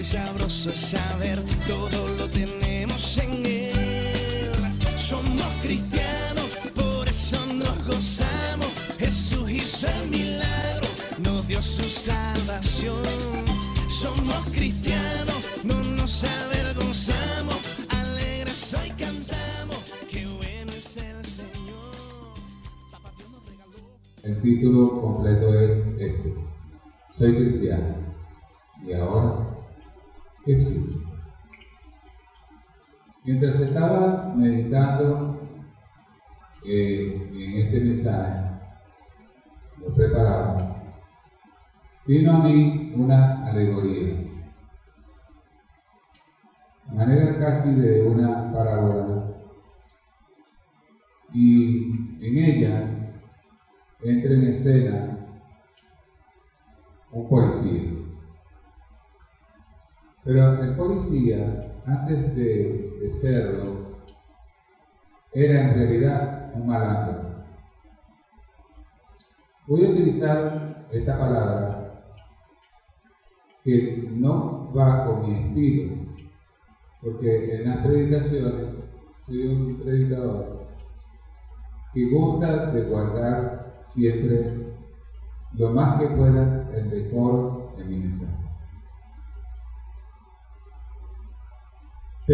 y sabroso es saber, todo lo tenemos en Él. Somos cristianos, por eso nos gozamos. Jesús hizo el milagro, nos dio su salvación. Somos cristianos, no nos avergonzamos, alegres hoy cantamos, qué bueno es el Señor. Papá Dios nos regaló. El título completo es este. Soy cristiano. Mientras estaba meditando eh, en este mensaje, lo preparaba, vino a mí una alegoría, de manera casi de una parábola, y en ella entra en escena un policía. Pero el policía, antes de, de serlo, era en realidad un malandro. Voy a utilizar esta palabra que no va con mi estilo, porque en las predicaciones soy un predicador que gusta de guardar siempre lo más que pueda el decoro en mi mensaje.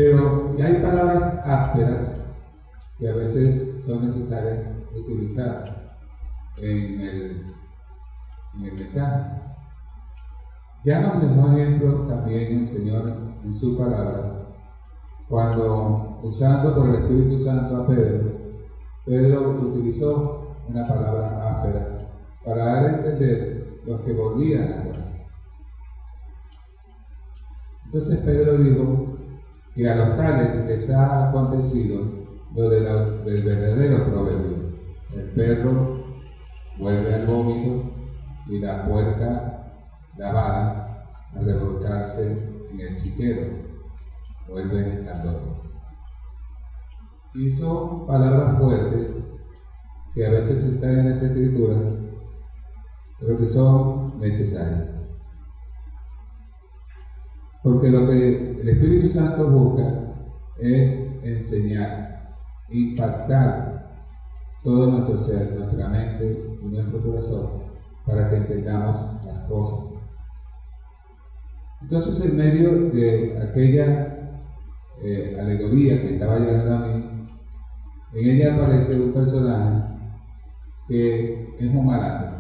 Pero hay palabras ásperas que a veces son necesarias utilizar en el, en el mensaje. Ya nos dejó ejemplo también el Señor en su palabra, cuando usando por el Espíritu Santo a Pedro, Pedro utilizó una palabra áspera para dar a entender los que volvían a atrás. Entonces Pedro dijo que a los tales les ha acontecido lo del verdadero proverbio. El perro vuelve al vómito y la puerca lavada a revolcarse en el chiquero, vuelve al lodo. Y son palabras fuertes que a veces están en las escrituras, pero que son necesarias. Porque lo que el Espíritu Santo busca es enseñar, impactar todo nuestro ser, nuestra mente y nuestro corazón para que entendamos las cosas. Entonces, en medio de aquella eh, alegoría que estaba llegando a mí, en ella aparece un personaje que es un malandro.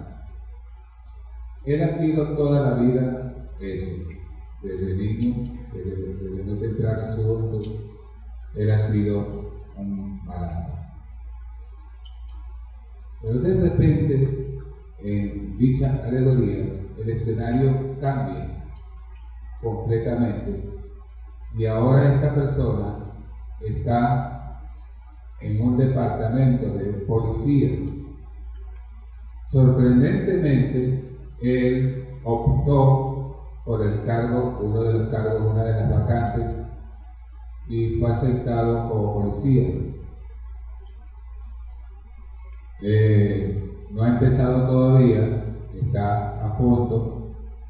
Él ha sido toda la vida eso, desde niño, desde, desde muy temprano en su juventud, él ha sido un malandro. Pero de repente, en dicha alegoría, el escenario cambia completamente y ahora esta persona está en un departamento de policía. Sorprendentemente, él optó por el cargo, uno de los cargos, una de las vacantes, y fue aceptado como policía. Eh, no ha empezado todavía, está a punto,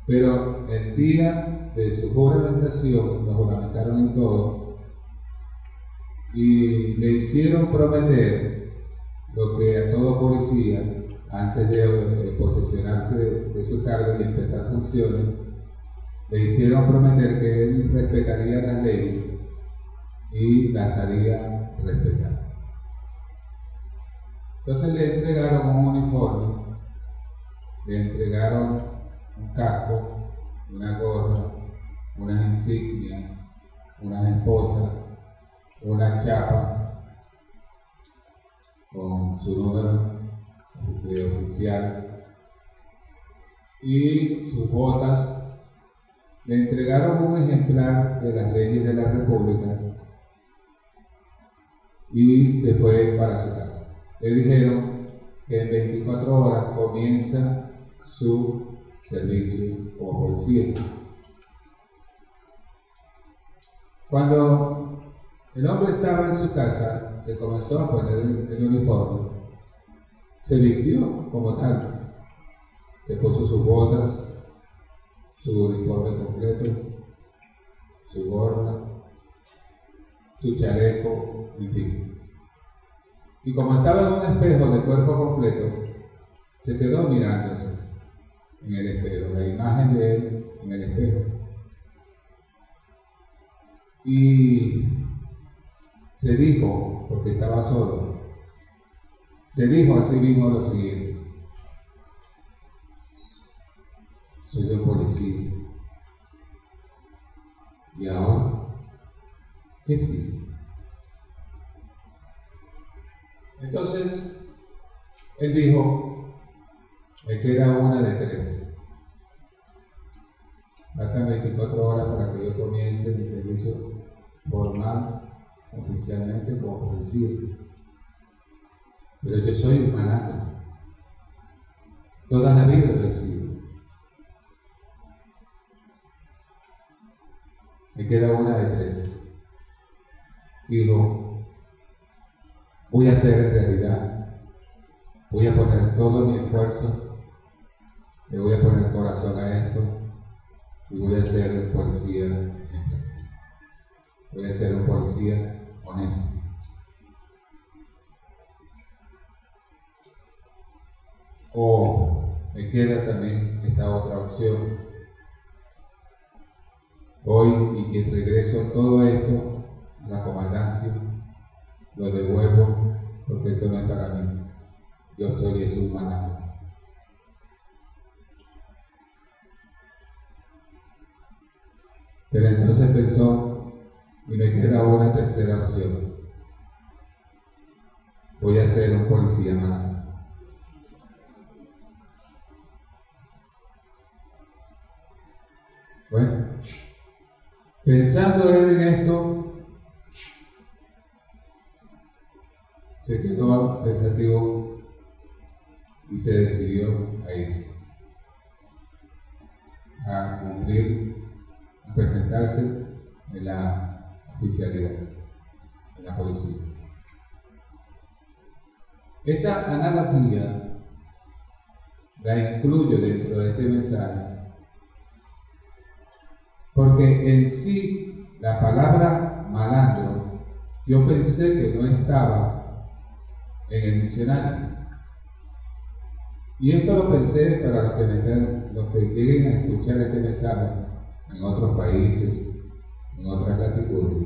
pero el día de su juramentación, lo juramentaron en todo, y le hicieron prometer lo que a todo policía, antes de eh, posesionarse de, de su cargo y empezar funciones, le hicieron prometer que él respetaría las leyes y las haría respetar. Entonces le entregaron un uniforme, le entregaron un casco, una gorra, unas insignias, unas esposas, una chapa con su número de oficial y sus botas. Le entregaron un ejemplar de las leyes de la República y se fue para su casa. Le dijeron que en 24 horas comienza su servicio como policía. Cuando el hombre estaba en su casa, se comenzó a poner el, uniforme, se vistió como tal, se puso sus botas, su uniforme completo, su gorra, su chaleco, en fin. Y como estaba en un espejo de cuerpo completo, se quedó mirándose en el espejo, la imagen de él en el espejo. Y se dijo, porque estaba solo, se dijo a sí mismo lo siguiente, soy un policía. ¿Y ahora? ¿Qué sí? Entonces, él dijo, me queda una de tres. Faltan 24 horas para que yo comience mi servicio formal oficialmente como policía. Pero yo soy un malandro. Toda la vida lo he sido. Me queda una de tres. Digo, voy a hacer en realidad, voy a poner todo mi esfuerzo, le voy a poner corazón a esto y voy a ser un policía, voy a ser un policía honesto. O me queda también esta otra opción. Hoy y que regreso todo esto a la comandancia, lo devuelvo porque esto no es para mí. Yo soy Jesús Maná. Pero entonces pensó, y me queda una tercera opción. Voy a ser un policía más. Bueno, pensando él en esto, se quedó pensativo y se decidió a irse, a cumplir, a presentarse en la oficialidad, en la policía. Esta analogía la incluyo dentro de este mensaje porque en sí la palabra malandro yo pensé que no estaba en el diccionario. Y esto lo pensé para los que, me los que lleguen escuchar este mensaje en otros países, en otras latitudes.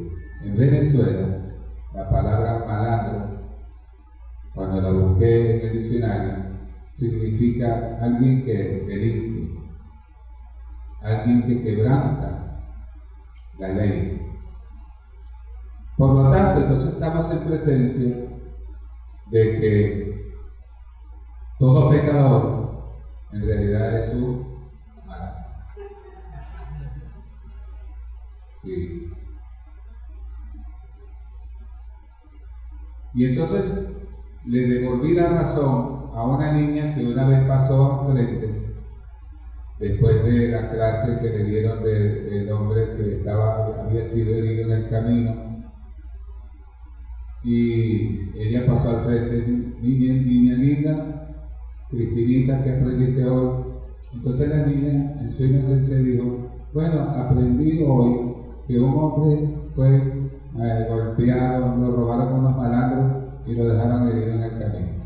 En Venezuela, la palabra malandro, cuando la busqué en el diccionario, significa alguien que delinque, alguien que quebranta la ley. Por lo tanto, entonces estamos en presencia de que todo pecador en realidad es un mal. Sí. Y entonces le devolví la razón a una niña que una vez pasó frente después de la clase que le dieron del hombre que estaba, había sido herido en el camino. Y ella pasó al frente, niña, niña linda, Cristinita, que aprendiste hoy? Entonces la niña, en su inocencia, dijo, bueno, aprendí hoy que un hombre fue eh, golpeado, lo robaron unos malandros y lo dejaron herido en el camino.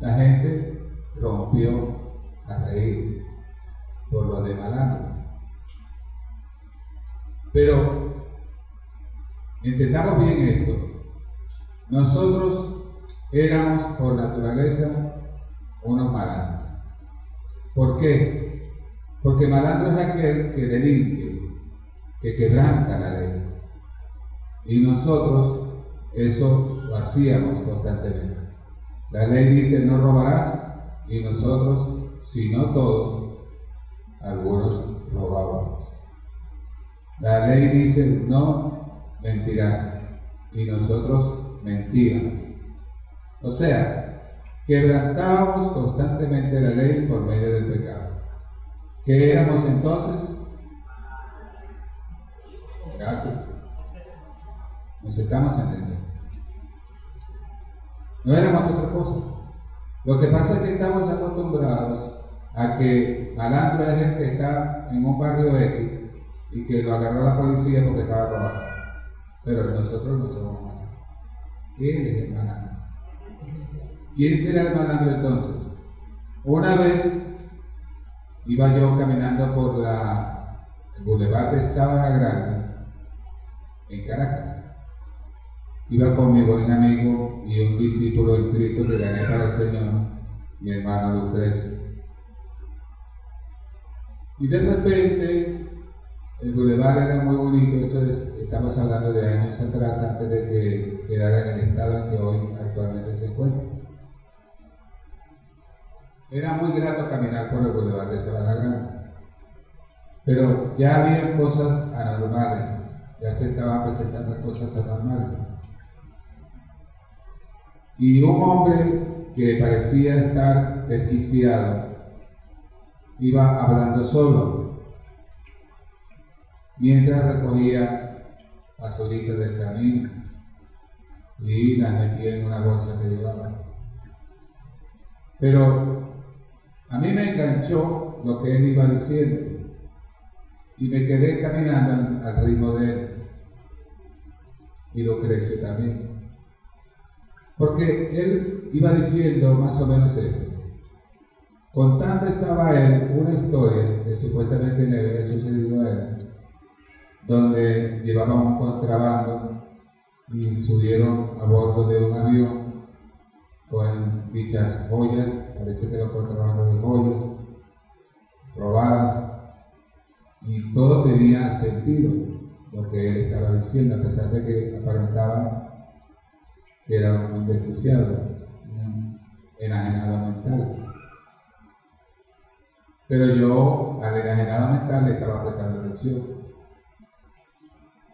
La gente rompió a reír por lo de malandro. Pero entendamos bien esto. Nosotros éramos por naturaleza unos malandros. ¿Por qué? Porque malandro es aquel que delinque, que quebranta la ley. Y nosotros eso lo hacíamos constantemente. La ley dice no robarás y nosotros, si no todos, algunos robábamos. La ley dice no mentirás y nosotros mentíamos. O sea, quebrantábamos constantemente la ley por medio del pecado. ¿Qué éramos entonces? Gracias. Nos estamos entendiendo. No éramos otra cosa. Lo que pasa es que estamos acostumbrados a que malandro es el que está en un barrio X y que lo agarró la policía porque estaba robando. Pero nosotros no somos malandros. ¿Quién es el malandro? ¿Quién será el malandro entonces? Una vez iba yo caminando por la el Boulevard de Sábana Grande en Caracas. Iba con mi buen amigo y un discípulo en Cristo que gané para el Señor, mi hermano Lucrecio. Y de repente el Boulevard era muy bonito, eso es, estamos hablando de años atrás, antes de que quedara en el estado en que hoy actualmente se encuentra. Era muy grato caminar por el Boulevard de Sabana Grande, pero ya había cosas anormales, ya se estaban presentando cosas anormales. Y un hombre que parecía estar desquiciado iba hablando solo, mientras recogía basuritas del camino y las metía en una bolsa que llevaba. Pero a mí me enganchó lo que él iba diciendo y me quedé caminando al ritmo de él y lo creció también. Porque él iba diciendo más o menos esto. Contando estaba él una historia que supuestamente le había sucedido a él, donde llevaban un contrabando y subieron a bordo de un avión con dichas joyas, parece que era contrabando de joyas, robadas, y todo tenía sentido lo que él estaba diciendo, a pesar de que aparentaba que era un desquiciado, un enajenado mental. Pero yo al enajenado mental le estaba prestando atención.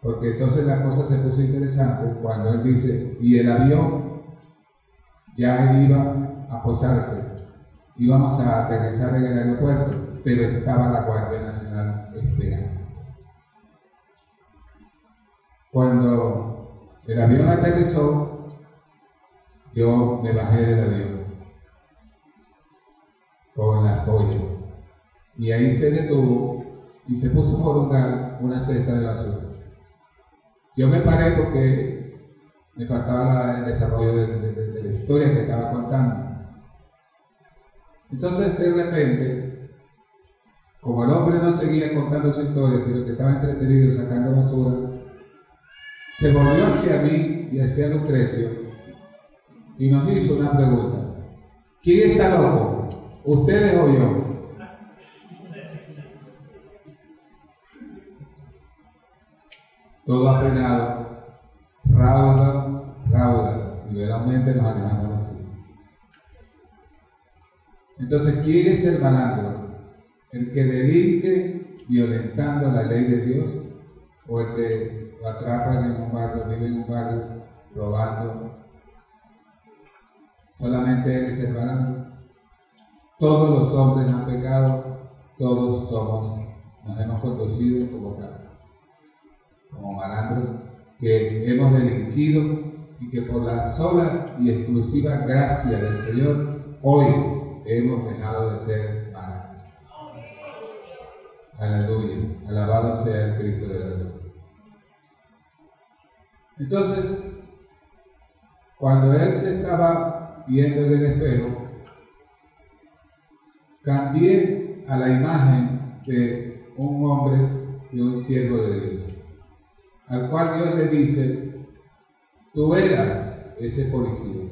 Porque entonces la cosa se puso interesante cuando él dice, y el avión ya iba a posarse, íbamos a aterrizar en el aeropuerto, pero estaba la Guardia Nacional esperando. Cuando el avión aterrizó, yo me bajé del avión con las joyas y ahí se detuvo y se puso por lugar una cesta de basura. Yo me paré porque me faltaba el desarrollo de, de, de, la historia que estaba contando. Entonces, de repente, como el hombre no seguía contando su historia, sino que estaba entretenido sacando basura, se volvió hacia mí y hacia Lucrecio y nos hizo una pregunta. ¿Quién está loco? ¿Ustedes o yo? Todo apenado, rauda, rauda, y veramente nos alejamos así. Entonces, ¿quién es el malandro? ¿El que delinque violentando la ley de Dios? ¿O el que lo atrapan en un barrio, vive en un barrio robando? Solamente él es el malandro. Todos los hombres han pecado, todos somos, nos hemos conducido como tal como malandros que hemos delinquido y que por la sola y exclusiva gracia del Señor hoy hemos dejado de ser malandros. Aleluya, alabado sea el Cristo de la luz. Entonces, cuando él se estaba viendo en el espejo, cambié a la imagen de un hombre y un siervo de Dios al cual Dios le dice, tú eras ese policía,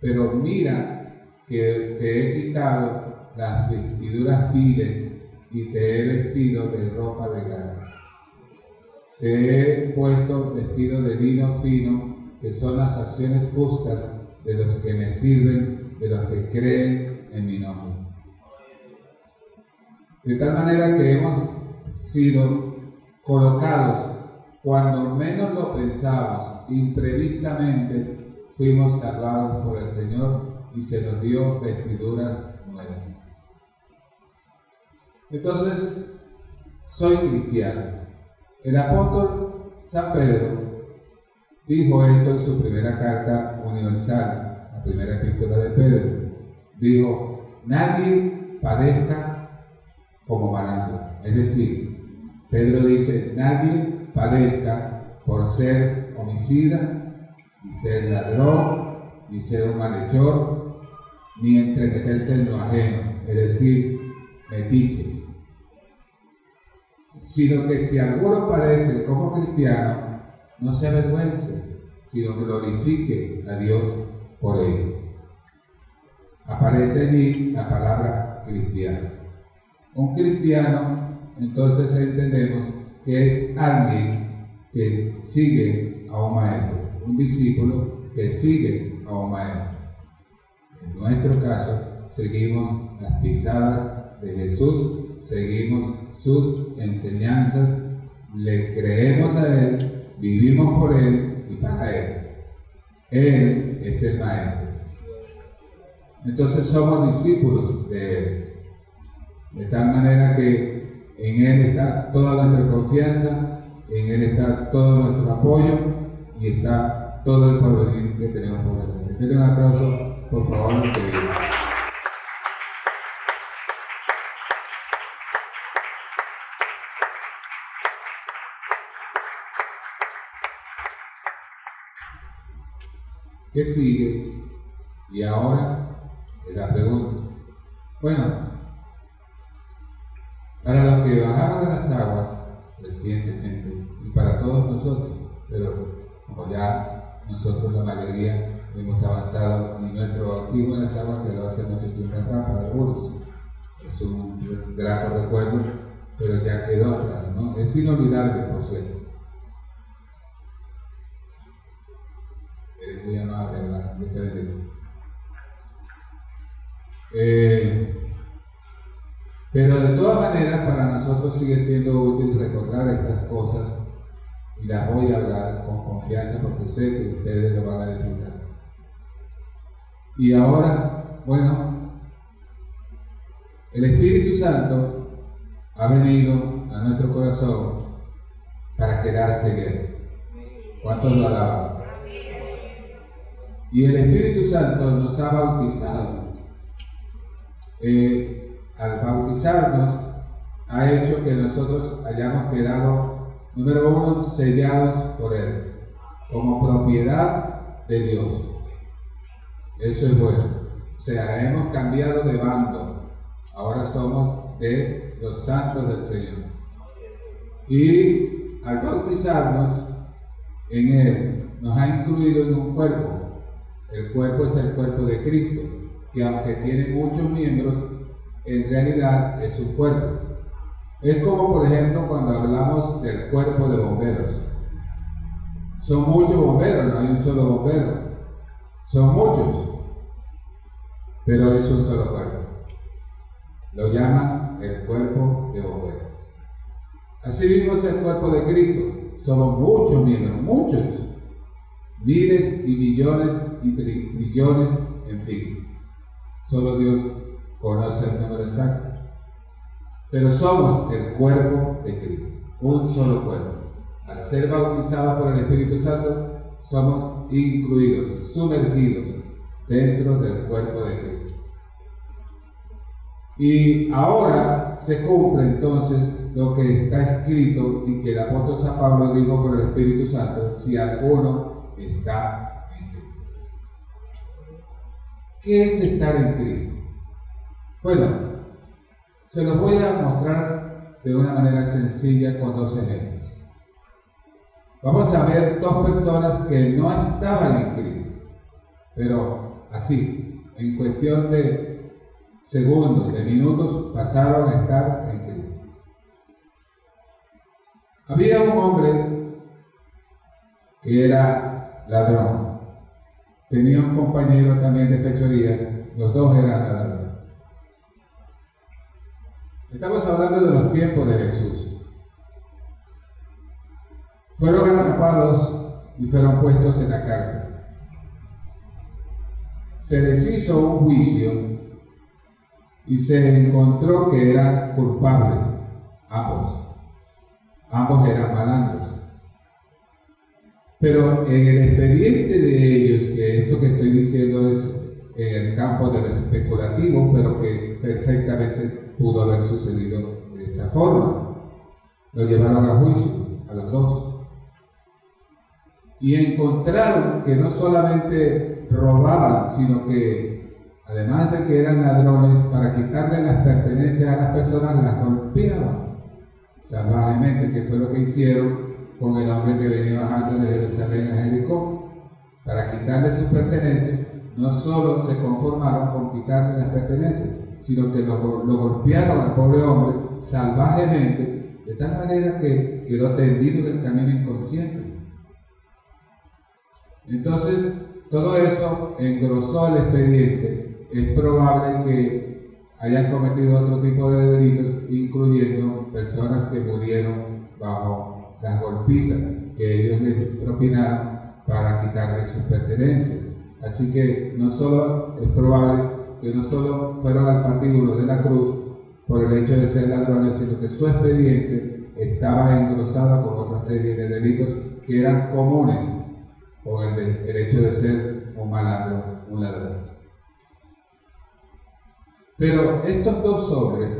pero mira que te he quitado las vestiduras viles y te he vestido de ropa de gana. Te he puesto vestido de lino fino, que son las acciones justas de los que me sirven, de los que creen en mi nombre. De tal manera que hemos sido colocados cuando menos lo pensamos, imprevistamente, fuimos salvados por el Señor y se nos dio vestiduras nuevas. Entonces, soy cristiano. El apóstol San Pedro dijo esto en su primera carta universal, la primera epístola de Pedro. Dijo, nadie padezca como malandro. Es decir, Pedro dice, nadie padezca por ser homicida, ni ser ladrón, ni ser un malhechor, ni entremeterse en lo ajeno, es decir, metiche. Sino que si alguno padece como cristiano, no se avergüence, sino que glorifique a Dios por ello. Aparece allí la palabra cristiano. Un cristiano, entonces entendemos que es alguien que sigue a un maestro, un discípulo que sigue a un maestro. En nuestro caso, seguimos las pisadas de Jesús, seguimos sus enseñanzas, le creemos a Él, vivimos por Él y para Él. Él es el maestro. Entonces somos discípulos de Él. De tal manera que en Él está toda nuestra confianza, en Él está todo nuestro apoyo y está todo el porvenir que tenemos por delante. Denle un aplauso, por favor, que ¿Qué sigue? Y ahora la pregunta. Bueno, para los que bajaron de las aguas recientemente y para todos nosotros, pero como ya nosotros la mayoría hemos avanzado y nuestro bautismo en las aguas quedó hace mucho tiempo atrás para algunos. Es un grato recuerdo, pero ya quedó atrás, ¿no? Es inolvidable, por cierto. Eres muy amable, ¿verdad? Pero de todas maneras, para nosotros sigue siendo útil recordar estas cosas y las voy a hablar con confianza porque sé que ustedes lo van a disfrutar. Y ahora, bueno, el Espíritu Santo ha venido a nuestro corazón para quedarse en él. ¿Cuántos lo alaban? Y el Espíritu Santo nos ha bautizado. Eh, al bautizarnos ha hecho que nosotros hayamos quedado, número uno, sellados por Él, como propiedad de Dios. Eso es bueno. O sea, hemos cambiado de bando. Ahora somos de los santos del Señor. Y al bautizarnos en Él, nos ha incluido en un cuerpo. El cuerpo es el cuerpo de Cristo, que aunque tiene muchos miembros, en realidad es su cuerpo. Es como por ejemplo cuando hablamos del cuerpo de bomberos. Son muchos bomberos, no hay un solo bombero. Son muchos, pero es un solo cuerpo. Lo llaman el cuerpo de bomberos. Así mismo es el cuerpo de Cristo. Somos muchos miembros, muchos. Miles y millones y trillones, en fin. Solo Dios conoce el número exacto. Pero somos el cuerpo de Cristo, un solo cuerpo. Al ser bautizados por el Espíritu Santo, somos incluidos, sumergidos dentro del cuerpo de Cristo. Y ahora se cumple entonces lo que está escrito y que el apóstol San Pablo dijo por el Espíritu Santo, si alguno está en Cristo. ¿Qué es estar en Cristo? Bueno, se los voy a mostrar de una manera sencilla con dos ejemplos. Vamos a ver dos personas que no estaban en Cristo, pero así, en cuestión de segundos, de minutos, pasaron a estar en Cristo. Había un hombre que era ladrón. Tenía un compañero también de fechorías, los dos eran ladrones. Estamos hablando de los tiempos de Jesús. Fueron atrapados y fueron puestos en la cárcel. Se les hizo un juicio y se encontró que eran culpables, ambos. Ambos eran malandros. Pero en el expediente de ellos, que esto que estoy diciendo es en el campo de lo especulativo, pero que perfectamente pudo haber sucedido de esa forma. Lo llevaron a juicio, a los dos. Y encontraron que no solamente robaban, sino que además de que eran ladrones, para quitarle las pertenencias a las personas, las golpeaban salvajemente, que fue lo que hicieron con el hombre que venía bajando de Jerusalén a Jericó. Para quitarle sus pertenencias, no solo se conformaron con quitarle las pertenencias, sino que lo, golpearon al pobre hombre salvajemente, de tal manera que quedó tendido en el camino inconsciente. Entonces, todo eso engrosó el expediente. Es probable que hayan cometido otro tipo de delitos, incluyendo personas que murieron bajo las golpizas que ellos les propinaron para quitarles sus pertenencias. Así que no solo es probable que no solo fueron al patíbulo de la cruz por el hecho de ser ladrones, sino que su expediente estaba engrosado con otra serie de delitos que eran comunes con el, el hecho de ser un malandro, un ladrón. Pero estos dos hombres,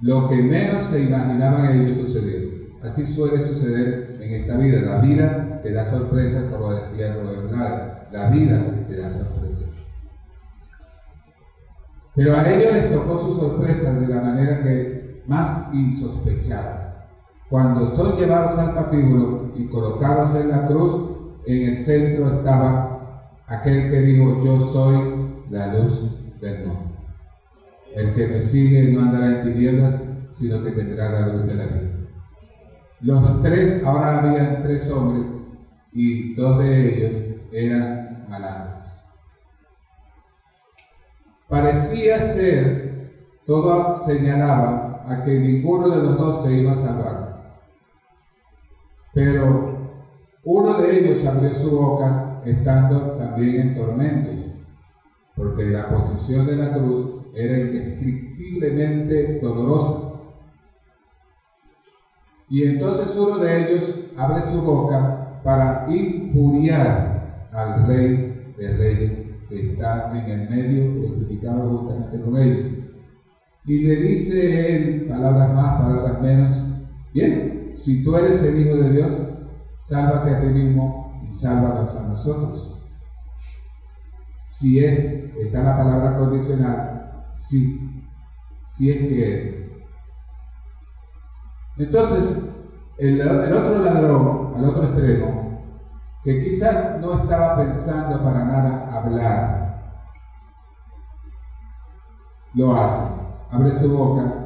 lo que menos se imaginaban ellos sucedió. Así suele suceder en esta vida. La vida te da sorpresas, como decía Robert La vida te da sorpresas. Pero a ellos les tocó sus sorpresas de la manera que más insospechada. Cuando son llevados al patíbulo y colocados en la cruz, en el centro estaba aquel que dijo, yo soy la luz del mundo. El que me sigue no andará en tinieblas, sino que tendrá la luz de la vida. Los tres, ahora habían tres hombres y dos de ellos eran Parecía ser, todo señalaba a que ninguno de los dos se iba a salvar. Pero uno de ellos abrió su boca estando también en tormentos, porque la posición de la cruz era indescriptiblemente dolorosa. Y entonces uno de ellos abre su boca para injuriar al rey de reyes está en el medio crucificado justamente con ellos. Y le dice él, palabras más, palabras menos, bien, si tú eres el Hijo de Dios, sálvate a ti mismo y sálvanos a nosotros. Si es, está la palabra condicional, sí, si es que Entonces, el, el otro ladrón, al otro extremo, que quizás no estaba pensando para nada hablar, lo hace, abre su boca.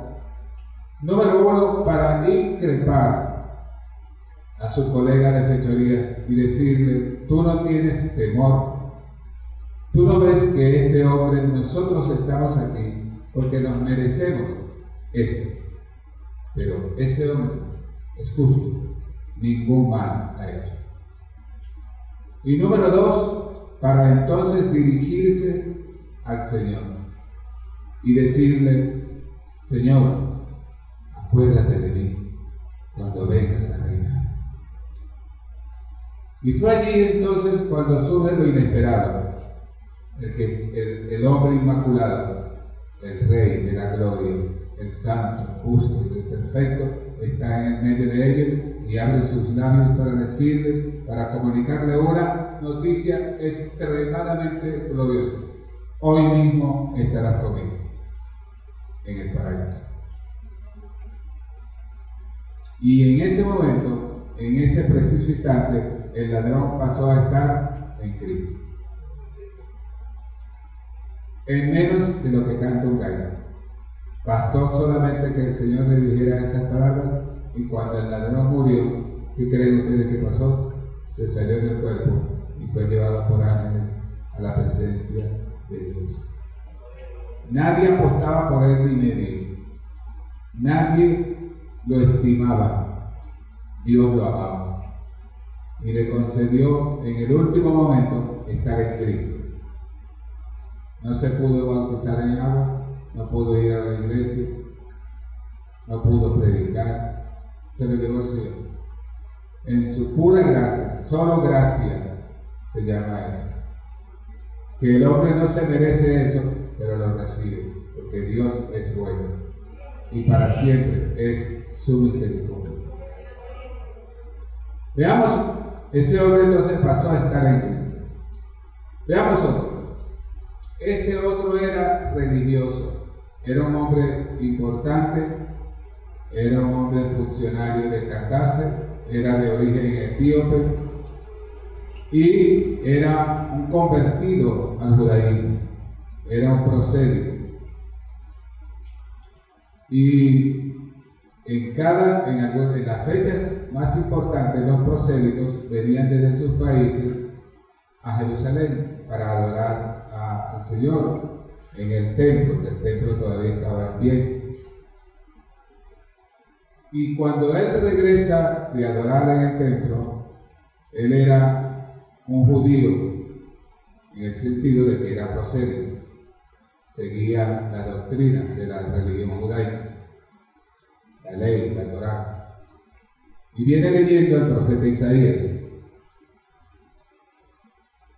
Número uno, para increpar a su colega de fechoría y decirle, tú no tienes temor, tú no ves que este hombre, nosotros estamos aquí porque nos merecemos esto, pero ese hombre es justo, ningún mal ha hecho. Y número dos, para entonces dirigirse al Señor y decirle, Señor, acuérdate de mí cuando vengas a reinar. Y fue allí entonces cuando surge lo inesperado, el, que, el, hombre inmaculado, el Rey de la gloria, el santo, justo y el perfecto, está en el medio de ellos y abre sus labios para decirles, para comunicarle una noticia extremadamente gloriosa. Hoy mismo estarás conmigo en el paraíso. Y en ese momento, en ese preciso instante, el ladrón pasó a estar en Cristo. En menos de lo que canta un gallo. Bastó solamente que el Señor le dijera esas palabras y cuando el ladrón murió, ¿qué creen ustedes que pasó? Se salió del cuerpo y fue llevado por ángeles a la presencia de Dios. Nadie apostaba por él ni medio. Nadie lo estimaba. Dios lo amaba. Y le concedió en el último momento estar en Cristo. No se pudo bautizar en agua, no pudo ir a la iglesia, no pudo predicar, se lo llevó el Señor. En su pura gracia, solo gracia se llama eso. Que el hombre no se merece eso, pero lo recibe, porque Dios es bueno y para siempre es su misericordia. Veamos, ese hombre entonces pasó a estar en Cristo. Veamos otro. Este otro era religioso, era un hombre importante, era un hombre funcionario de Candace, era de origen etíope y era un convertido al judaísmo, era un procedimiento. Y en cada, en, en las fechas más importantes, los prosélitos venían desde sus países a Jerusalén para adorar al Señor en el templo, que el templo todavía estaba en pie. Y cuando él regresa de adorar en el templo, él era un judío, en el sentido de que era prosélito, seguía la doctrina de la religión judaica la ley, la Torah. Y viene leyendo al profeta Isaías.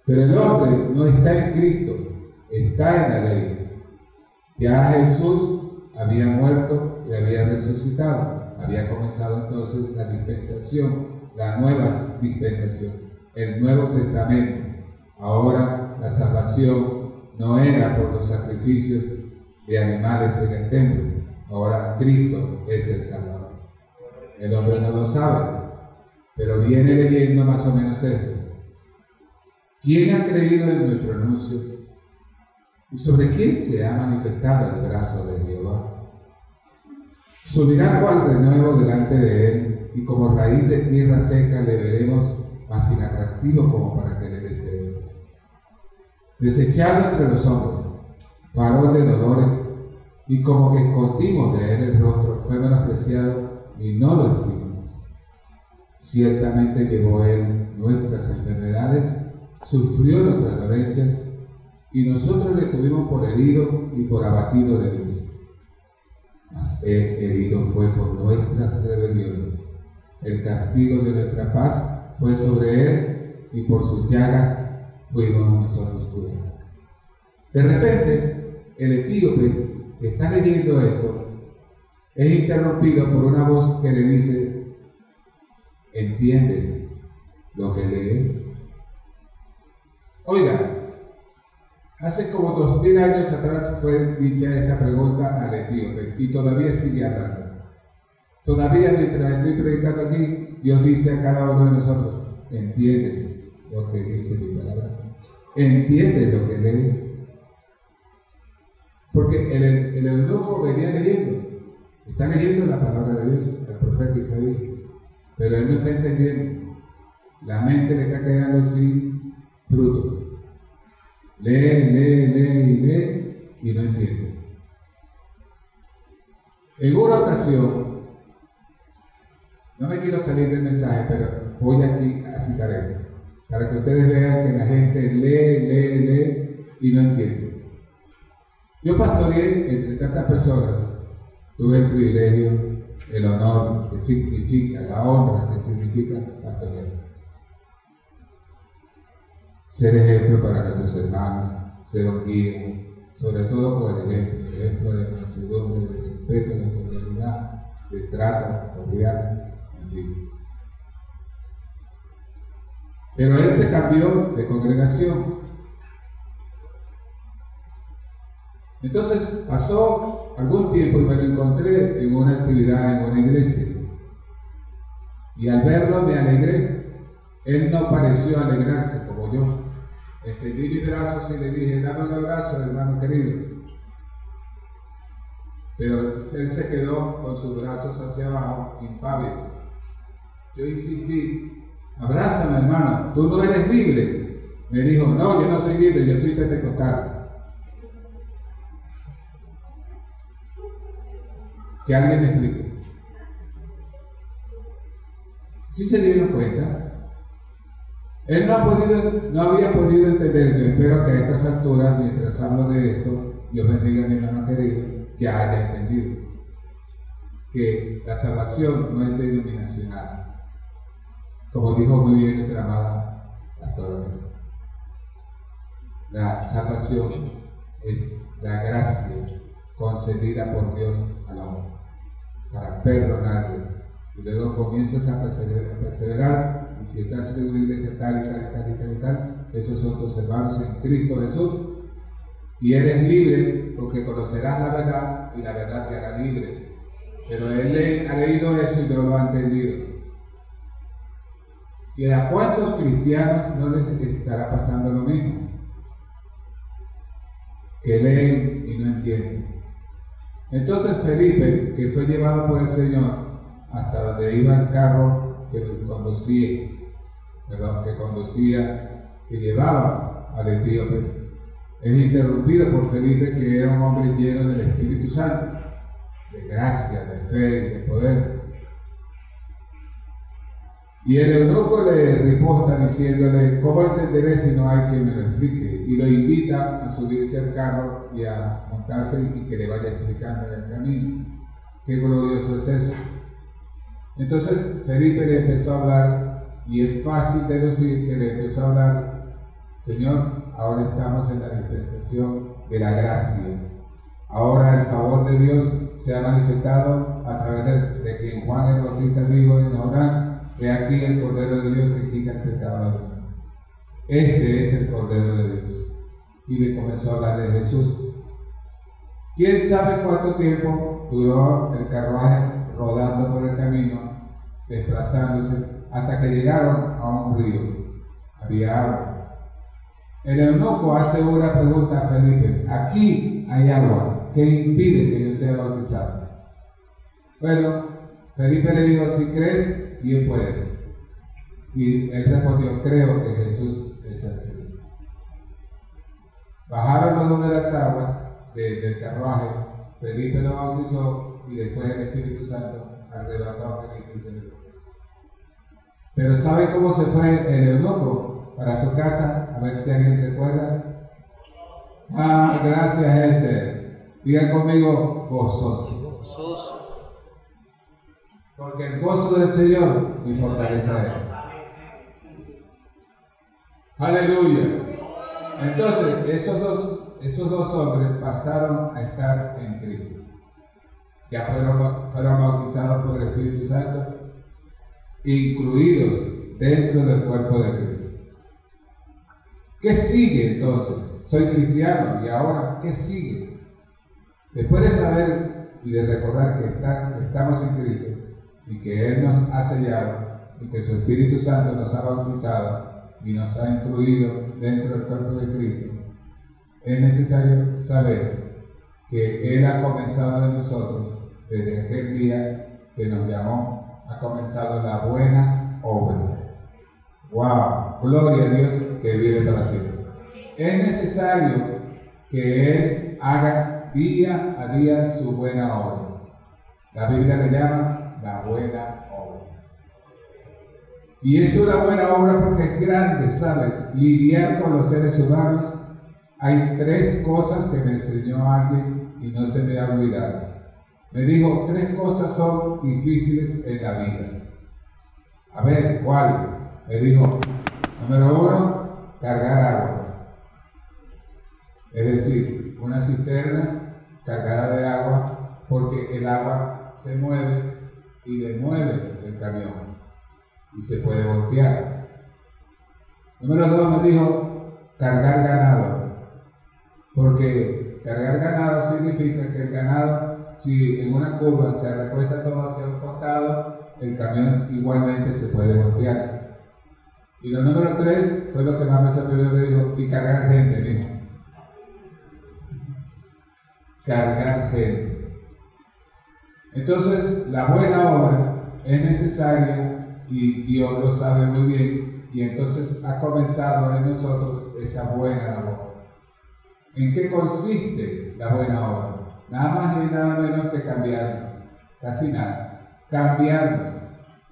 Pero el hombre no está en Cristo, está en la ley. Ya Jesús había muerto y había resucitado. Había comenzado entonces la dispensación, la nueva dispensación, el Nuevo Testamento. Ahora la salvación no era por los sacrificios de animales en el templo, Ahora Cristo es el Salvador. El hombre no lo sabe, pero viene leyendo más o menos esto. ¿Quién ha creído en nuestro anuncio? ¿Y sobre quién se ha manifestado el brazo de Jehová? Subirá cual renuevo delante de él, y como raíz de tierra seca le veremos más inatractivo como para que le deseemos. Desechado entre los hombres, farol de dolores y como que escondimos de él el rostro, fue menospreciado y no lo estimamos. Ciertamente llevó él nuestras enfermedades, sufrió nuestras dolencias, y nosotros le tuvimos por herido y por abatido de Dios. Él herido fue por nuestras rebeliones. El castigo de nuestra paz fue sobre él, y por sus llagas fuimos nosotros curados. De repente, el etíope que está leyendo esto es interrumpido por una voz que le dice, ¿entiendes lo que lee? Oiga, hace como dos mil años atrás fue dicha esta pregunta al etíope y todavía sigue hablando. Todavía mientras estoy predicando aquí, Dios dice a cada uno de nosotros, ¿entiendes lo que dice mi palabra? ¿Entiendes lo que lees? Porque el, el venía leyendo, está leyendo la palabra de Dios, el profeta Isaías, pero él no está entendiendo. La mente le está quedando sin fruto. Lee, lee, lee y lee y no entiende. En una ocasión, no me quiero salir del mensaje, pero voy aquí a citar esto, para que ustedes vean que la gente lee, lee, lee y no entiende. Yo pastoreé entre tantas personas, tuve el privilegio, el honor que significa, la honra que significa pastorear. Ser ejemplo para nuestros hermanos, ser un guía, sobre todo por el ejemplo, ejemplo de mansedumbre, de respeto, de cordialidad, de trato cordial, en fin. Pero él se cambió de congregación Entonces pasó algún tiempo y me lo encontré en una actividad en una iglesia. Y al verlo me alegré. Él no pareció alegrarse como yo. Extendí mis brazos y le dije, dame un abrazo, hermano querido. Pero él se quedó con sus brazos hacia abajo, impávido. Yo insistí, abrázame hermano, tú no eres libre. Me dijo, no, yo no soy libre, yo soy pentecostal. Que alguien me explique. Si se dieron cuenta, él no, ha podido, no había podido entender, yo espero que a estas alturas, mientras hablo de esto, Dios bendiga a mi hermano querido, que haya entendido que la salvación no es denominacional, como dijo muy bien nuestra amada pastora. La salvación es la gracia concedida por Dios al hombre para perdonarle. Y luego comienzas a perseverar, Y si estás en una iglesia tal y tal y tal y tal y tal, esos son tus hermanos en Cristo Jesús. Y eres libre porque conocerás la verdad y la verdad te hará libre. Pero él ha leído eso y no lo ha entendido. ¿Y a cuántos cristianos no les estará pasando lo mismo? Que leen y no entienden. Entonces Felipe, que fue llevado por el Señor hasta donde iba el carro que conducía, que conducía, que llevaba al etíope, es interrumpido por Felipe, que era un hombre lleno del Espíritu Santo, de gracia, de fe y de poder. Y el eunuco le riposta diciéndole, ¿cómo entenderé si no hay quien me lo explique? Y lo invita a subirse al carro y a montarse y que le vaya explicando en el camino. Qué glorioso es eso. Entonces Felipe le empezó a hablar y es fácil deducir que le empezó a hablar, Señor, ahora estamos en la dispensación de la gracia. Ahora el favor de Dios se ha manifestado a través de, quien Juan el Bautista dijo en Orán, He aquí el Cordero de Dios que quita el pecado. Este es el Cordero de Dios. Y le comenzó a hablar de Jesús. ¿Quién sabe cuánto tiempo duró el carruaje rodando por el camino, desplazándose, hasta que llegaron a un río? Había agua. El eunuco hace una pregunta a Felipe. Aquí hay agua. ¿Qué impide que yo sea bautizado? Bueno, Felipe le dijo, si crees, bien puede. Y él respondió, creo que Jesús es así. Bajaron los dos de las aguas del carruaje, Felipe lo bautizó y después el Espíritu Santo arrebató a Felipe y se le Pero ¿sabe cómo se fue el eunuco para su casa? A ver si alguien recuerda. Ah, gracias, ese. Diga conmigo, gozoso. Porque el gozo del Señor mi fortaleza es. Aleluya. Entonces, esos dos, esos dos hombres pasaron a estar Cristo. Ya fueron, fueron bautizados por el Espíritu Santo, incluidos dentro del cuerpo de Cristo. ¿Qué sigue entonces? Soy cristiano y ahora, ¿qué sigue? Después de saber y de recordar que estamos en Cristo, y que Él nos ha sellado y que su Espíritu Santo nos ha bautizado y nos ha incluido dentro del cuerpo de Cristo, es necesario saber que Él ha comenzado en nosotros desde aquel día que nos llamó, ha comenzado la buena obra. ¡Wow! Gloria a Dios que vive para siempre. Es necesario que Él haga día a día su buena obra. La Biblia le llama la buena obra. Y es una buena obra porque es grande, ¿saben? Lidiar con los seres humanos. Hay tres cosas que me enseñó alguien y no se me ha olvidado. Me dijo, tres cosas son difíciles en la vida. A ver, ¿cuál? Me dijo, número uno, cargar agua. Es decir, una cisterna cargada de agua porque el agua se mueve y demueve el camión y se puede golpear. Número dos me dijo cargar ganado, porque cargar ganado significa que el ganado, si en una curva se recuesta todo hacia un costado, el camión igualmente se puede golpear. Y lo número tres fue lo que más sorprendió, me dijo, y cargar gente, dijo. Cargar gente. Entonces, la buena obra es necesaria y Dios lo sabe muy bien y entonces ha comenzado en nosotros esa buena labor. ¿En qué consiste la buena obra? Nada más y nada menos que cambiarnos, casi nada, cambiarnos.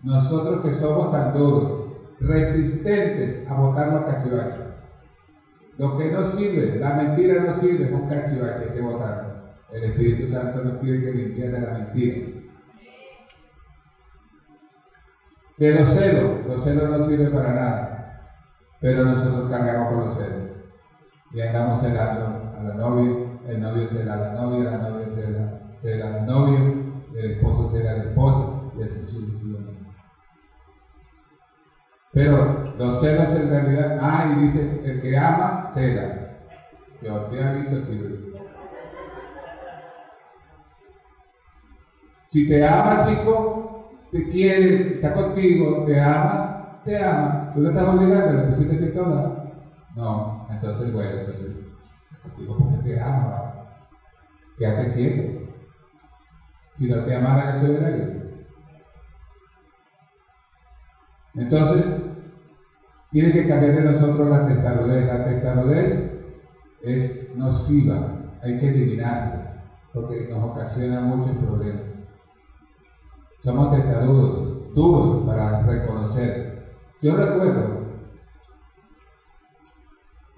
Nosotros que somos tan duros, resistentes a botar los cachivaches. Lo que no sirve, la mentira no sirve, es un cachivache, que botarlo. El Espíritu Santo nos pide que limpiemos la mentira. De los celos, los celos no sirven para nada, pero nosotros cargamos con los celos. Y andamos celando a la novia, el novio a la novia, la novia cela, cela al novio, el esposo cela a la esposa, y así sucesivamente. Pero los celos en realidad, ah, y dice, el que ama, cela. Yo te aviso, chico. Si te ama, chico, te quiere, está contigo, te ama, te ama. Tú le estás obligando, le pusiste pistola. No, entonces, bueno, entonces, contigo porque te ama. Quédate quieto. Si no te amara, se hubiera ido. Entonces, tiene que cambiar de nosotros la testarudez. La testarudez es nociva, hay que eliminarla, porque nos ocasiona muchos problemas. Somos testarudos, duros para reconocer. Yo recuerdo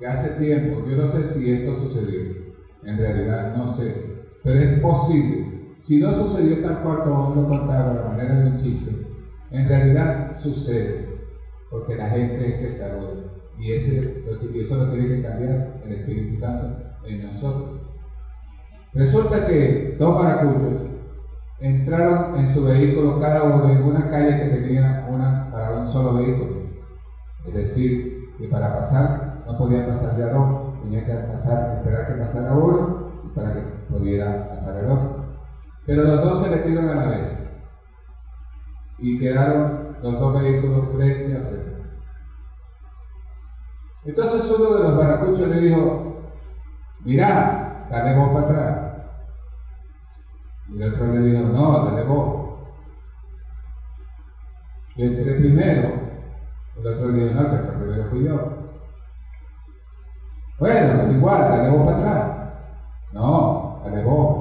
que hace tiempo, yo no sé si esto sucedió, en realidad no sé, pero es posible. Si no sucedió tal cual como lo contaba, la manera de un chiste, en realidad sucede, porque la gente es testaruda. Y, ese, eso lo tiene que cambiar el Espíritu Santo en nosotros. Resulta que dos maracuchos entraron en su vehículo cada uno en una calle que tenía una para un solo vehículo. Es decir, que para pasar no podían pasar de dos, tenía que pasar, esperar que pasara uno para que pudiera pasar el otro. Pero los dos se metieron a la vez y quedaron los dos vehículos frente a frente. Entonces uno de los maracuchos le dijo, mirá, dale vos para atrás. Y el otro le dijo, no, dale vos. Yo entré primero. El otro le dijo, no, que primero fui yo. Bueno, igual, dale vos para atrás. No, dale vos.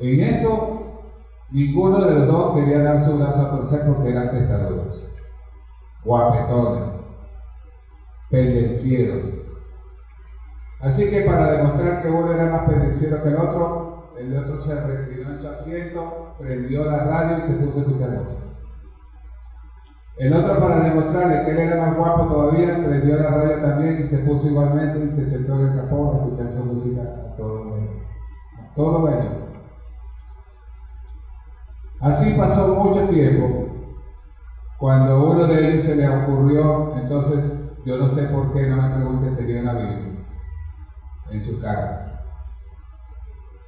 En eso Ninguno de los dos quería dar su brazo a torcer porque eran testarudos, guapetones, pendencieros. Así que para demostrar que uno era más pendenciero que el otro, el otro se retiró en su asiento, prendió la radio y se puso a escuchar música. El otro, para demostrarle que él era más guapo todavía, prendió la radio también y se puso igualmente y se sentó en el capón a escuchar su música a todo bueno. todo bueno. Así pasó mucho tiempo. Cuando uno de ellos se le ocurrió, entonces yo no sé por qué, no me pregunten, tenía una Biblia en su cara.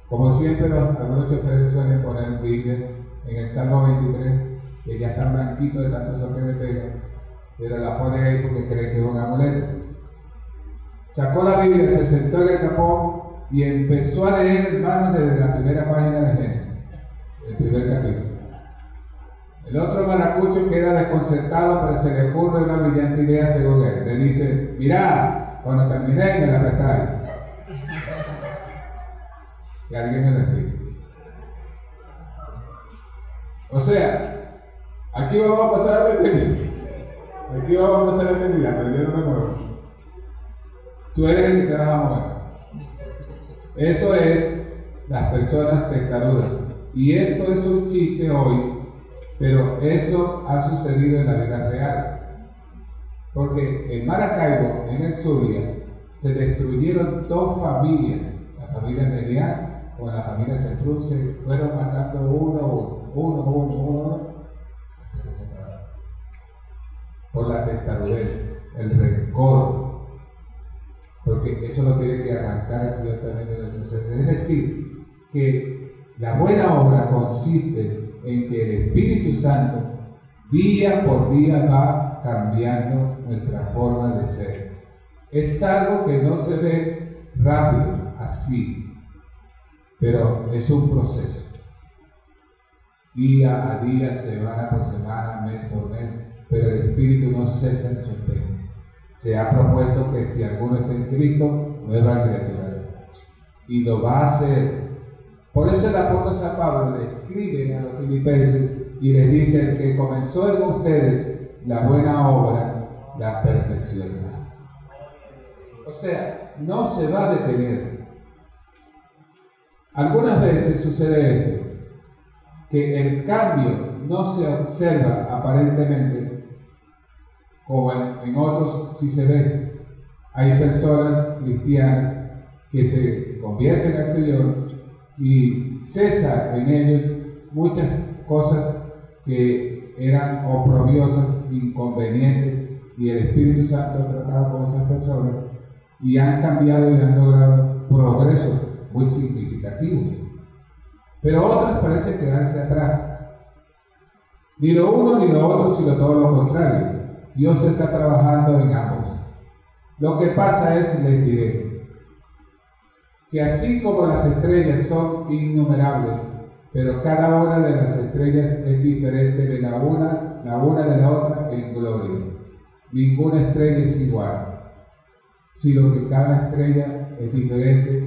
Como siempre, los, algunos choferes suelen poner Biblias en el Salmo 23, que ya están blanquitos de tanto sol que le pegan, pero la pone ahí porque cree que es un amuleto. Sacó la Biblia, se sentó en el capón y empezó a leer, hermanos, desde la primera página de Génesis el primer capítulo. El otro maracucho queda desconcertado, pero se le ocurre una brillante idea según él. Le dice, mirá, cuando terminé me la prestáis. Y alguien me lo explica. O sea, aquí vamos a pasar a la Aquí vamos a pasar a la pero yo no me muevo. Tú eres el que te vas a mover. Eso es las personas testarudas. Y esto es un chiste hoy, pero eso ha sucedido en la vida real. Porque en Maracaibo, en el Zulia, se destruyeron dos familias, la familia Melián o la familia Centruz, se fueron matando uno, uno, uno, uno, por la testarudez, el rencor, porque eso lo tiene que arrancar el Señor también de nuestro ser. Es decir, que la buena obra consiste en que el Espíritu Santo día por día va cambiando nuestra forma de ser. Es algo que no se ve rápido, así, pero es un proceso. Día a día, semana por semana, mes por mes, pero el Espíritu no cesa en su empeño. Se ha propuesto que si alguno está en Cristo, nueva criatura. Y lo va a hacer por eso el apóstol San Pablo le escribe a los filipenses y les dice que comenzó en ustedes la buena obra, la perfección. O sea, no se va a detener. Algunas veces sucede esto, que el cambio no se observa aparentemente, como en, otros sí se ve. Hay personas cristianas que se convierten al Señor y cesa en ellos muchas cosas que eran oprobiosas, inconvenientes, y el Espíritu Santo ha tratado con esas personas y han cambiado y han logrado progresos muy significativos. Pero otras parecen quedarse atrás. Ni lo uno ni lo otro, sino todo lo contrario. Dios está trabajando en ambos. Lo que pasa es, les diré, que así como las estrellas son innumerables, pero cada una de las estrellas es diferente de la una, la una de la otra en gloria. Ninguna estrella es igual, sino que cada estrella es diferente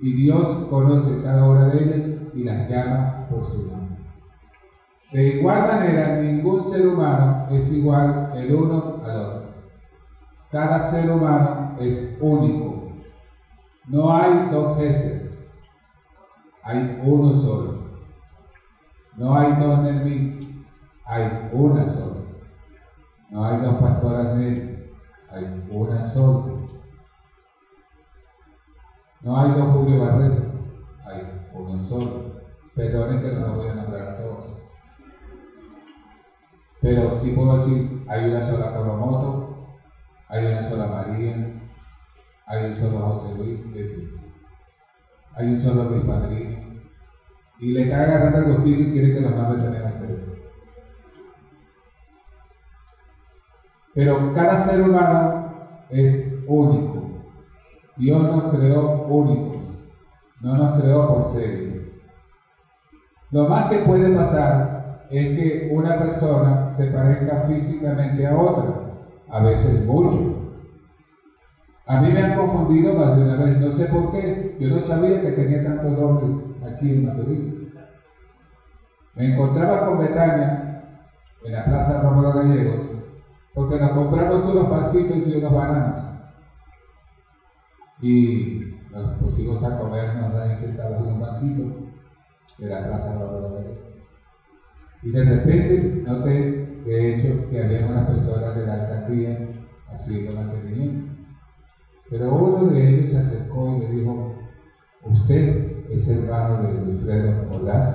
y Dios conoce cada una de ellas y las llama por su nombre. De igual manera, ningún ser humano es igual el uno al otro. Cada ser humano es único. No hay dos jefes, hay uno solo. No hay dos Nermín, hay una sola. No hay dos pastoras Nelly, hay una sola. No hay dos Julio Barreto, hay uno solo. Perdonen que no los voy a nombrar a todos. Pero sí puedo decir, hay una sola Coromoto, hay una sola María, hay un solo José Luis, hay un solo Luis Padrino. Y le está agarrando el gustillo y quiere que los mande también a ustedes. Pero cada ser humano es único. Dios nos creó únicos, no nos creó por serie. Lo más que puede pasar es que una persona se parezca físicamente a otra, a veces mucho. A mí me han confundido más de una vez, no sé por qué, yo no sabía que tenía tantos nombres aquí en Madrid. Me encontraba con Betania en la Plaza Rómulo Gallegos porque nos compramos unos pancitos y unos bananos. Y nos pusimos a comernos ahí sentados en un banquito de la Plaza Rómulo Gallegos. Y de repente noté, de hecho, que había unas personas de la alcaldía haciendo mantenimiento. Pero uno de ellos se acercó y me dijo, ¿usted es hermano de Wilfredo Ordaz?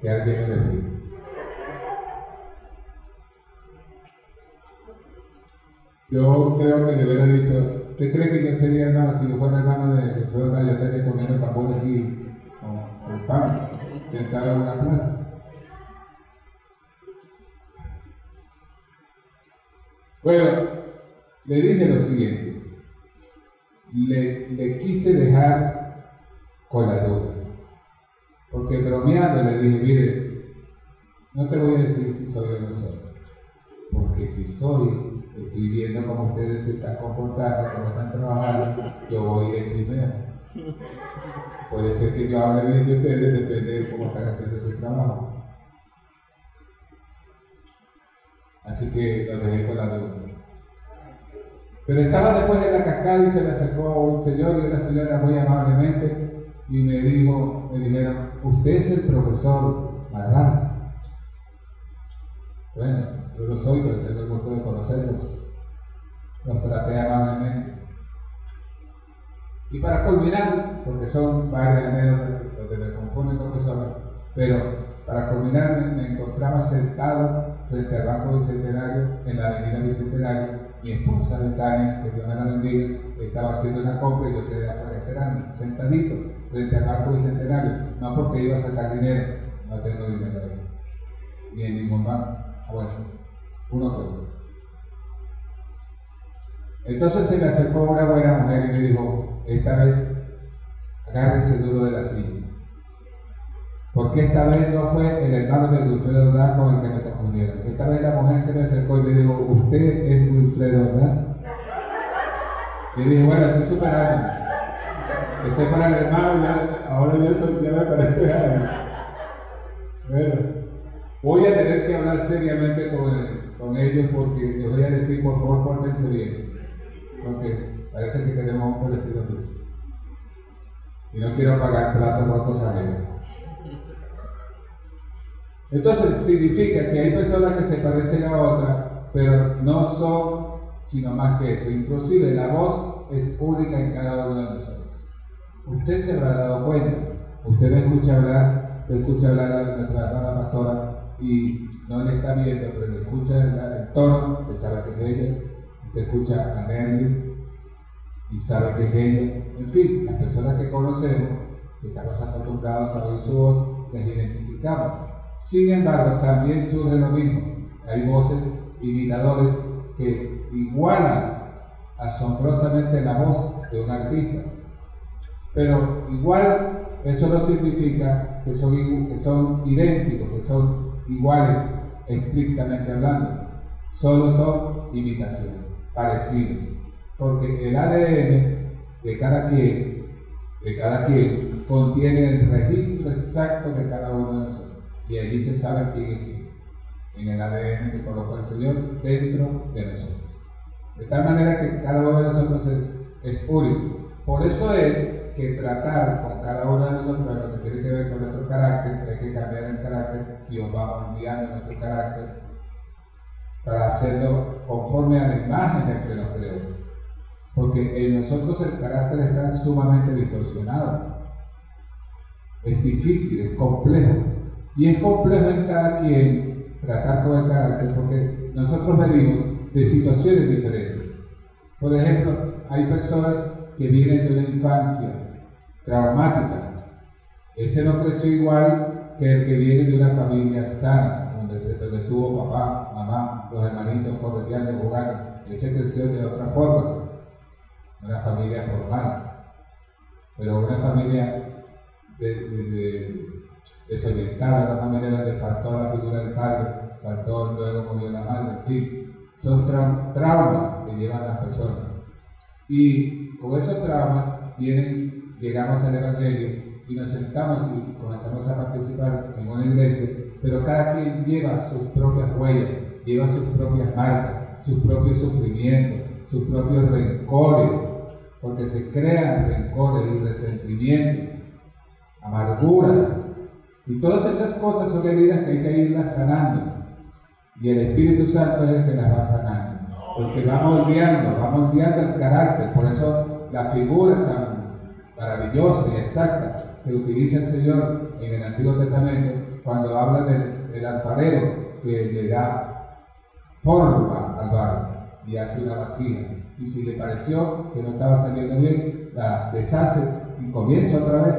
Que alguien me lo explique. Yo creo que le hubiera dicho, ¿usted cree que yo sería hermano si yo fuera hermano de Wilfredo Ordaz? Yo estaría comiendo tambor aquí con el pan, sentado en una plaza. Bueno, le dije lo siguiente, le, quise dejar con la duda, porque bromeando le dije, mire, no te voy a decir si soy o no soy, porque si soy, estoy viendo cómo ustedes se están comportando, cómo están trabajando, yo voy de chismeo. Puede ser que yo hable bien de ustedes, depende de cómo están haciendo su trabajo. Así que lo dejé con la duda. Pero estaba después de la cascada y se le acercó un señor y una señora muy amablemente y me dijo, me dijeron, usted es el profesor Marrán. Bueno, yo lo soy, pero tengo el gusto de conocerlos. Los traté amablemente. Y para culminar, porque son varias anécdotas donde me confunden con personas, pero para culminar me, encontraba sentado frente al Banco Bicentenario en la Avenida Bicentenario. Mi esposa Betania, que Dios me la bendiga, estaba haciendo una compra y yo quedé afuera esperando, sentadito frente al Banco Bicentenario, no porque iba a sacar dinero, no tengo dinero ahí, ni en ningún banco. Bueno, uno todo. Entonces se me acercó una buena mujer y me dijo, esta vez agárrense duro de la silla. Porque esta vez no fue el hermano de Wilfredo Ordaz con el que me confundieron. Esta vez la mujer se me acercó y me dijo, ¿usted es Wilfredo Ordaz? Y dije, bueno, estoy superando. Ese para el hermano, ya, ahora ya, soy, ya me parece. Bueno, voy a tener que hablar seriamente con, con ellos porque les voy a decir, por favor, pórtense bien. Porque parece que tenemos un parecido dulce. Y no quiero pagar platos rotos ajenos. Entonces significa que hay personas que se parecen a otras, pero no son sino más que eso. Inclusive la voz es única en cada uno de nosotros. Usted se habrá dado cuenta. Usted me escucha hablar usted escucha hablar a nuestra amada pastora y no le está viendo, pero le escucha el, el tono, usted sabe que es ella, usted escucha a Nelly y sabe que es ella. En fin, las personas que conocemos, que estamos acostumbrados a oír su voz, les identificamos. Sin embargo, también surge lo mismo. Hay voces, imitadores, que igualan asombrosamente la voz de un artista. Pero igual eso no significa que son, que son idénticos, que son iguales estrictamente hablando. Solo son imitaciones, parecidos. Porque el ADN de cada quien, de cada quien, contiene el registro exacto de cada uno de nosotros. Y allí se sabe quién es quién. En el ADN que colocó el Señor dentro de nosotros. De tal manera que cada uno de nosotros es, es único. Por eso es que tratar con cada uno de nosotros lo que tiene que ver con nuestro carácter, hay que cambiar el carácter y os vamos enviando nuestro carácter para hacerlo conforme a la imagen del que nos creó. Porque en nosotros el carácter está sumamente distorsionado. Es difícil, es complejo. Y es complejo en cada quien tratar con el carácter porque nosotros venimos de situaciones diferentes. Por ejemplo, hay personas que vienen de una infancia traumática. Ese no creció igual que el que viene de una familia sana, donde, donde tuvo papá, mamá, los hermanitos correteando, jugando. Ese creció de otra forma, una familia formal. Pero una familia desorientada, una familia donde faltó la figura del padre, faltó luego murió la madre, en fin. Son traumas que llevan las personas. Y con esos traumas llegamos al Evangelio y nos sentamos y comenzamos a participar en una iglesia, pero cada quien lleva sus propias huellas, lleva sus propias marcas, sus propios sufrimientos, sus propios rencores, porque se crean rencores y resentimientos, amarguras, y todas esas cosas son heridas que hay que irlas sanando. Y el Espíritu Santo es el que las va sanando. Porque va moldeando, va moldeando el carácter. Por eso la figura tan maravillosa y exacta que utiliza el Señor en el Antiguo Testamento cuando habla del, del alfarero que le da forma al barro y hace una vasija. Y si le pareció que no estaba saliendo bien, la deshace y comienza otra vez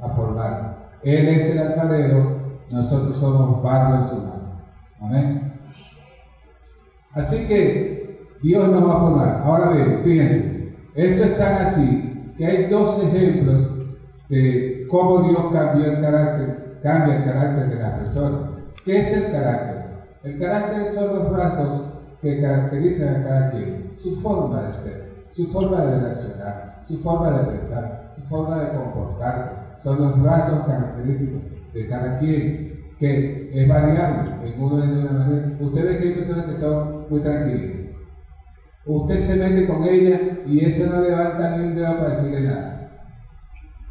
a formar. Él es el alfarero, nosotros somos barro en su mano. Amén. Así que Dios nos va a formar. Ahora bien, fíjense, esto es tan así que hay dos ejemplos de cómo Dios cambió el carácter, cambia el carácter de las personas. ¿Qué es el carácter? El carácter son los rasgos que caracterizan a cada quien, su forma de ser, su forma de reaccionar, su forma de pensar, su forma de comportarse. Son los rasgos característicos de cada quien que es variable, en uno es de una manera. Ustedes que hay personas que son muy tranquilas. Usted se mete con ella y esa no levanta ni un dedo para decirle nada.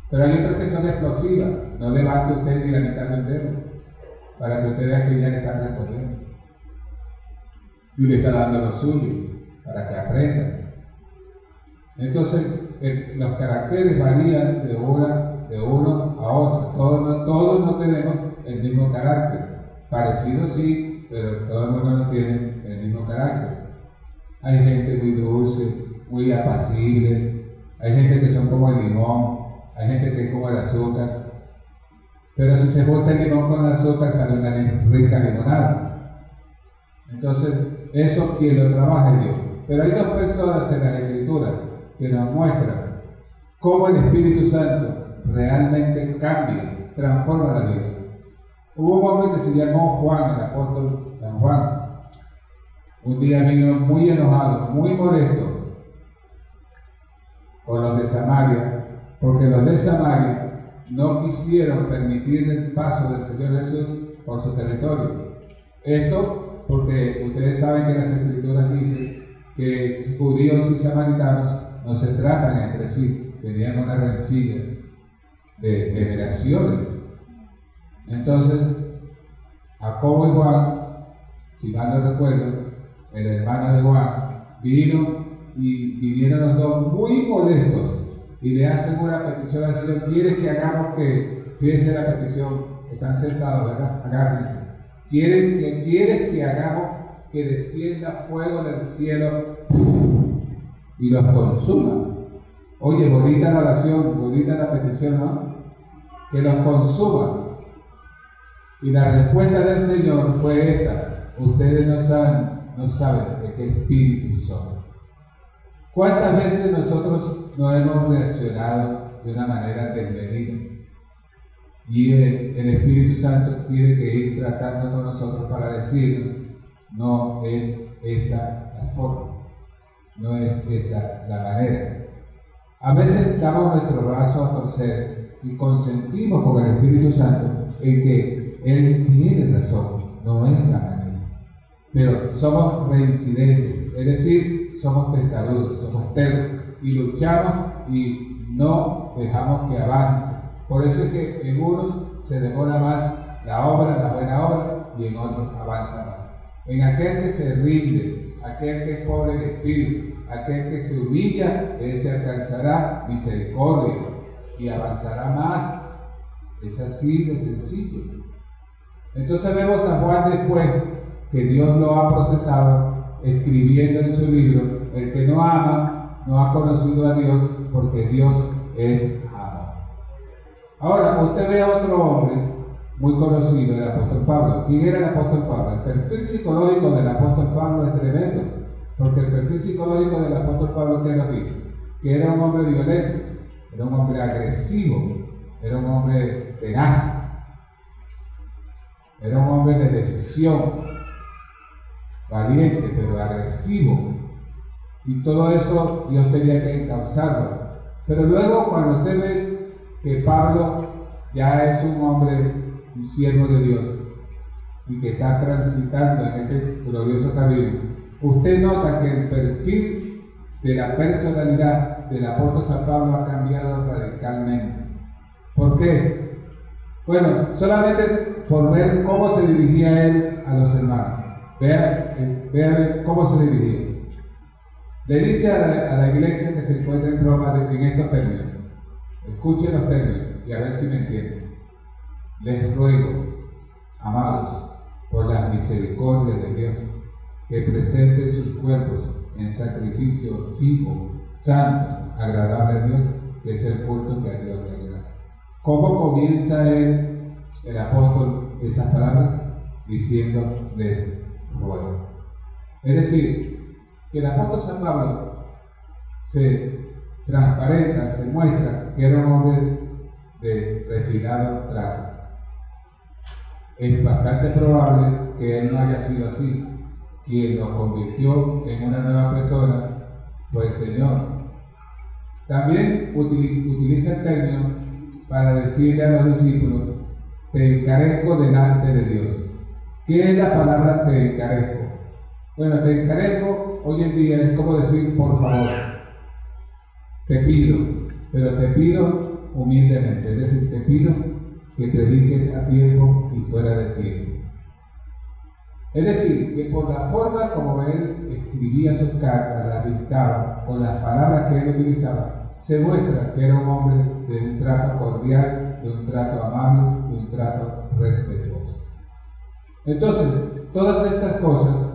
Pero hay otras que son explosivas. No levante usted ni la mitad del dedo para que usted vea que ella le está respondiendo. Y le está dando lo suyo para que aprenda. Entonces, los caracteres varían de, una, de uno a otro. Todos, todos no tenemos el mismo carácter. Parecido sí, pero todo el mundo no tiene el mismo carácter. Hay gente muy dulce, muy apacible, hay gente que son como el limón, hay gente que es como el azúcar. Pero si se junta el limón con el azúcar sale una rica limonada. Entonces, eso quien lo trabaja Dios. Pero hay dos personas en la Escritura que nos muestran cómo el Espíritu Santo realmente cambia, transforma la vida. Hubo un hombre que se llamó Juan, el apóstol San Juan. Un día vino muy enojado, muy molesto con los de Samaria, porque los de Samaria no quisieron permitir el paso del Señor Jesús por su territorio. Esto porque ustedes saben que las escrituras dicen que judíos y samaritanos no se tratan entre sí, tenían una rencilla de generaciones. Entonces, Jacobo y Juan, si mal no recuerdo, el hermano de Juan, vino y vinieron los dos muy molestos y le hacen una petición al Señor, ¿quieres que hagamos que, fíjense la petición, están sentados, ¿verdad? Agárrense. Quieren que, quieres que hagamos que descienda fuego del cielo y los consuma. Oye, bonita la oración, bonita la petición, ¿no? Que los consuma. Y la respuesta del Señor fue esta. Ustedes no saben, de qué espíritu son. ¿Cuántas veces nosotros no hemos reaccionado de una manera desmedida? Y el, el, Espíritu Santo tiene que ir tratando con nosotros para decirnos, no es esa la forma, no es esa la manera. A veces damos nuestro brazo a torcer y consentimos con el Espíritu Santo en que Él tiene razón, no es la manera. Pero somos reincidentes, es decir, somos testarudos, somos tercos y luchamos y no dejamos que avance. Por eso es que en unos se demora más la obra, la buena obra, y en otros avanza más. En aquel que se rinde, aquel que es pobre en espíritu, aquel que se humilla, ese alcanzará misericordia y avanzará más. Es así de sencillo. Entonces vemos a Juan después que Dios lo ha procesado escribiendo en su libro, el que no ama no ha conocido a Dios porque Dios es amor. Ahora, usted ve a otro hombre muy conocido, el apóstol Pablo. ¿Quién era el apóstol Pablo? El perfil psicológico del apóstol Pablo es tremendo, porque el perfil psicológico del apóstol Pablo, ¿qué nos dice? Que era un hombre violento, era un hombre agresivo, era un hombre tenaz, era un hombre de decisión, valiente, pero agresivo. Y todo eso Dios tenía que encauzarlo. Pero luego cuando usted ve que Pablo ya es un hombre, siervo de Dios, y que está transitando en este glorioso camino, usted nota que el perfil de la personalidad del apóstol San Pablo ha cambiado radicalmente. ¿Por qué? Bueno, solamente por ver cómo se dirigía él a los hermanos. Vean, vean cómo se dirigía. Le dice a la, a la, iglesia que se encuentra en Roma en estos términos. Escuchen los términos y a ver si me entienden. Les ruego, amados, por las misericordias de Dios, que presenten sus cuerpos en sacrificio vivo, santo, agradable a Dios, que es el culto que a Dios le agrada. ¿Cómo comienza él, el apóstol, esas palabras? Diciéndoles ruego. Es decir, que el apóstol San Pablo se transparenta, se muestra que era un hombre de refinado trato. Es bastante probable que él no haya sido así. Quien lo convirtió en una nueva persona fue el Señor. También utiliza el término para decirle a los discípulos, te encarezco delante de Dios. ¿Qué es la palabra te encarezco? Bueno, te encarezco hoy en día es como decir por favor. Te pido, pero te pido humildemente, es decir, te pido que prediques a tiempo y fuera de tiempo. Es decir, que por la forma como él escribía sus cartas, las dictaba, con las palabras que él utilizaba, se muestra que era un hombre de un trato cordial, de un trato amable, de un trato respetuoso. Entonces, todas estas cosas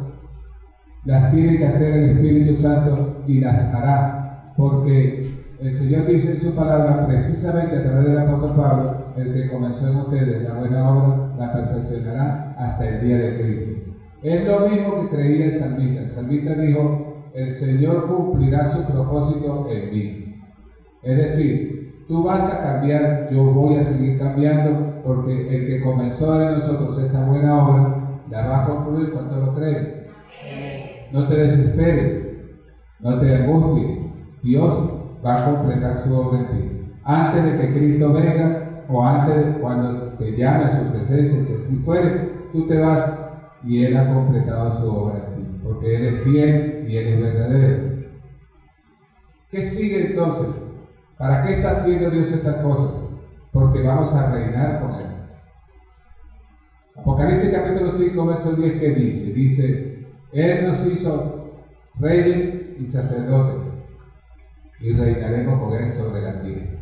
las tiene que hacer el Espíritu Santo y las hará, porque el Señor dice en su palabra, precisamente a través del apóstol Pablo, el que comenzó en ustedes la buena obra, la perfeccionará hasta el día de Cristo. Es lo mismo que creía el salmista. El salmista dijo, el Señor cumplirá su propósito en mí. Es decir, tú vas a cambiar, yo voy a seguir cambiando, porque el que comenzó en nosotros esta buena obra, la va a concluir cuando lo creen. No te desesperes, no te angusties. Dios va a completar su obra en ti. Antes de que Cristo venga o antes cuando te llame a su presencia, si fuere, tú te vas y Él ha completado su obra en ti, porque Él es fiel y Él es verdadero. ¿Qué sigue entonces? ¿Para qué está haciendo Dios estas cosas? Porque vamos a reinar con Él. Apocalipsis capítulo 5, verso 10, ¿qué dice? Dice, Él nos hizo reyes y sacerdotes y reinaremos con Él sobre la tierra.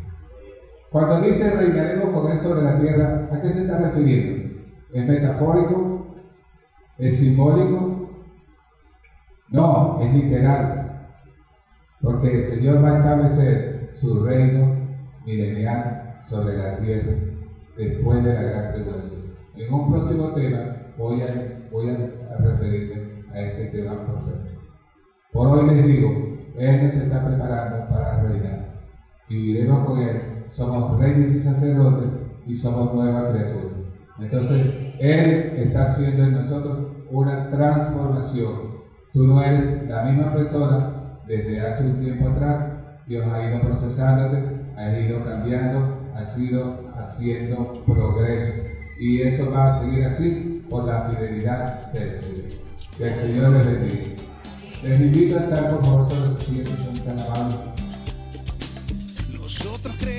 Cuando dice reinaremos con Él sobre la tierra, ¿a qué se está refiriendo? ¿Es metafórico? ¿Es simbólico? No, es literal. Porque el Señor va a establecer su reino milenial sobre la tierra después de la gran tribulación. En un próximo tema voy a, voy a referirme a este tema profético. Por hoy les digo, Él nos está preparando para reinar. Viviremos con Él. Somos reyes y sacerdotes y somos nuevas criaturas. Entonces, Él está haciendo en nosotros una transformación. Tú no eres la misma persona desde hace un tiempo atrás. Dios ha ido procesándote, ha ido cambiando, ha ido haciendo progreso. Y eso va a seguir así por la fidelidad del Señor. Que el Señor les bendiga. Les invito a estar por favor sobre sus creemos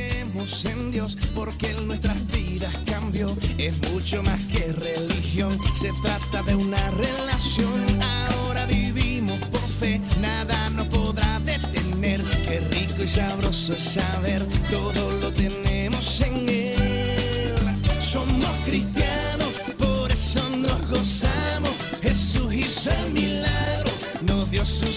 en Dios porque en nuestras vidas cambió. Es mucho más que religión, se trata de una relación. Ahora vivimos por fe, nada nos podrá detener. Qué rico y sabroso es saber, todo lo tenemos en Él. Somos cristianos, por eso nos gozamos. Jesús hizo el milagro, nos dio su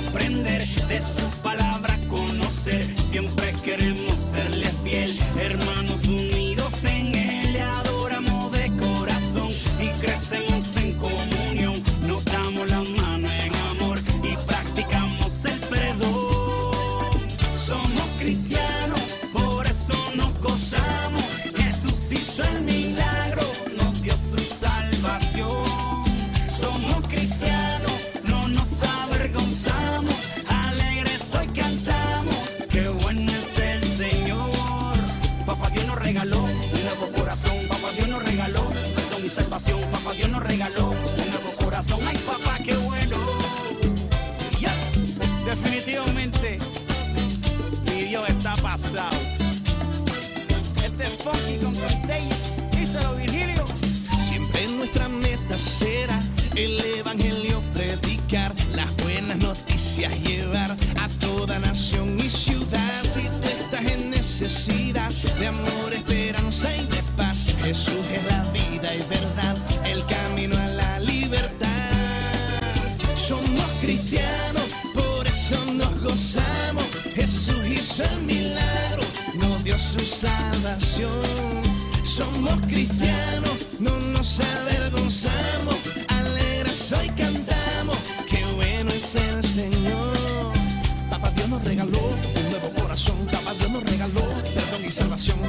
aprender de su su salvación. Somos cristianos, no nos avergonzamos. Alegres hoy cantamos, qué bueno es el Señor. Papá Dios nos regaló un nuevo corazón. Papá Dios nos regaló perdón y salvación.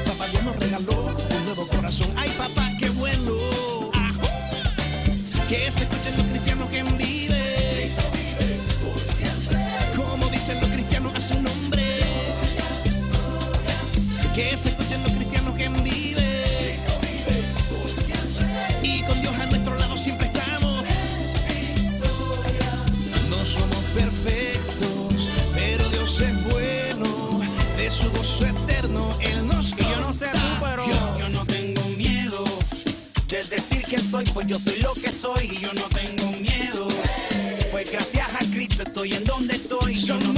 Pues yo soy lo que soy y yo no tengo miedo. Pues gracias a Cristo estoy en donde estoy. Yo no